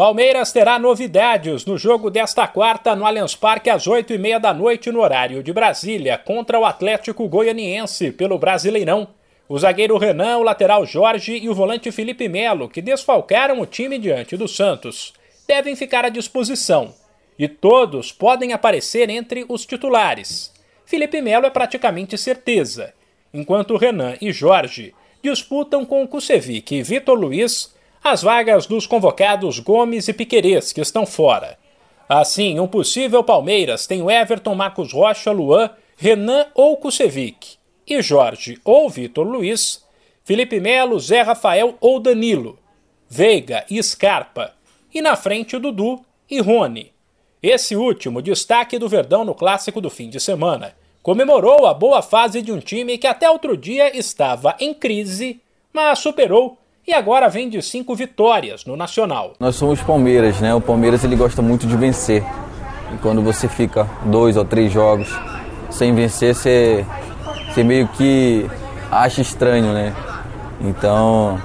Palmeiras terá novidades no jogo desta quarta no Allianz Parque às oito e meia da noite no horário de Brasília contra o Atlético Goianiense pelo Brasileirão. O zagueiro Renan, o lateral Jorge e o volante Felipe Melo, que desfalcaram o time diante do Santos, devem ficar à disposição. E todos podem aparecer entre os titulares. Felipe Melo é praticamente certeza, enquanto Renan e Jorge disputam com Kusevic e Vitor Luiz as vagas dos convocados Gomes e Piquerez, que estão fora. Assim, um possível Palmeiras tem o Everton, Marcos Rocha, Luan, Renan ou Kusevic, e Jorge ou Vitor Luiz, Felipe Melo, Zé Rafael ou Danilo, Veiga e Scarpa, e na frente Dudu e Rony. Esse último, destaque do Verdão no clássico do fim de semana, comemorou a boa fase de um time que até outro dia estava em crise, mas superou e agora vem de cinco vitórias no Nacional. Nós somos Palmeiras, né? O Palmeiras ele gosta muito de vencer. E quando você fica dois ou três jogos sem vencer, você, você meio que acha estranho, né? Então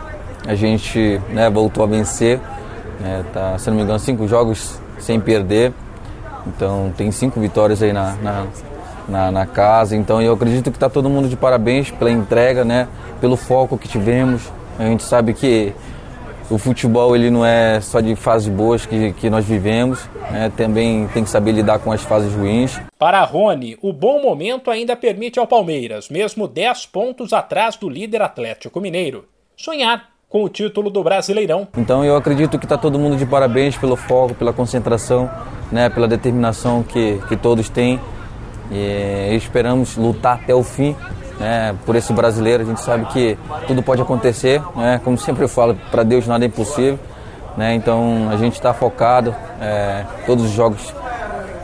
a gente né, voltou a vencer. Né? Tá, se não me engano, cinco jogos sem perder. Então tem cinco vitórias aí na, na, na, na casa. Então eu acredito que está todo mundo de parabéns pela entrega, né? Pelo foco que tivemos. A gente sabe que o futebol ele não é só de fases boas que, que nós vivemos, né? também tem que saber lidar com as fases ruins. Para Rony, o bom momento ainda permite ao Palmeiras, mesmo 10 pontos atrás do líder Atlético Mineiro, sonhar com o título do Brasileirão. Então eu acredito que está todo mundo de parabéns pelo foco, pela concentração, né? pela determinação que, que todos têm. E esperamos lutar até o fim né, por esse brasileiro. A gente sabe que tudo pode acontecer, né, como sempre eu falo, para Deus nada é impossível. Né, então a gente está focado, é, todos os jogos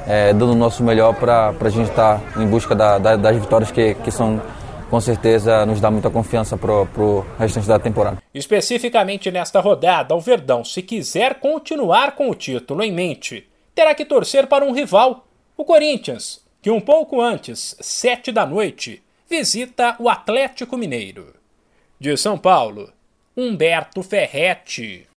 é, dando o nosso melhor para a gente estar tá em busca da, da, das vitórias que, que são com certeza nos dá muita confiança para o restante da temporada. Especificamente nesta rodada, o Verdão, se quiser continuar com o título em mente, terá que torcer para um rival, o Corinthians, que um pouco antes, sete da noite, visita o Atlético Mineiro. De São Paulo, Humberto Ferretti.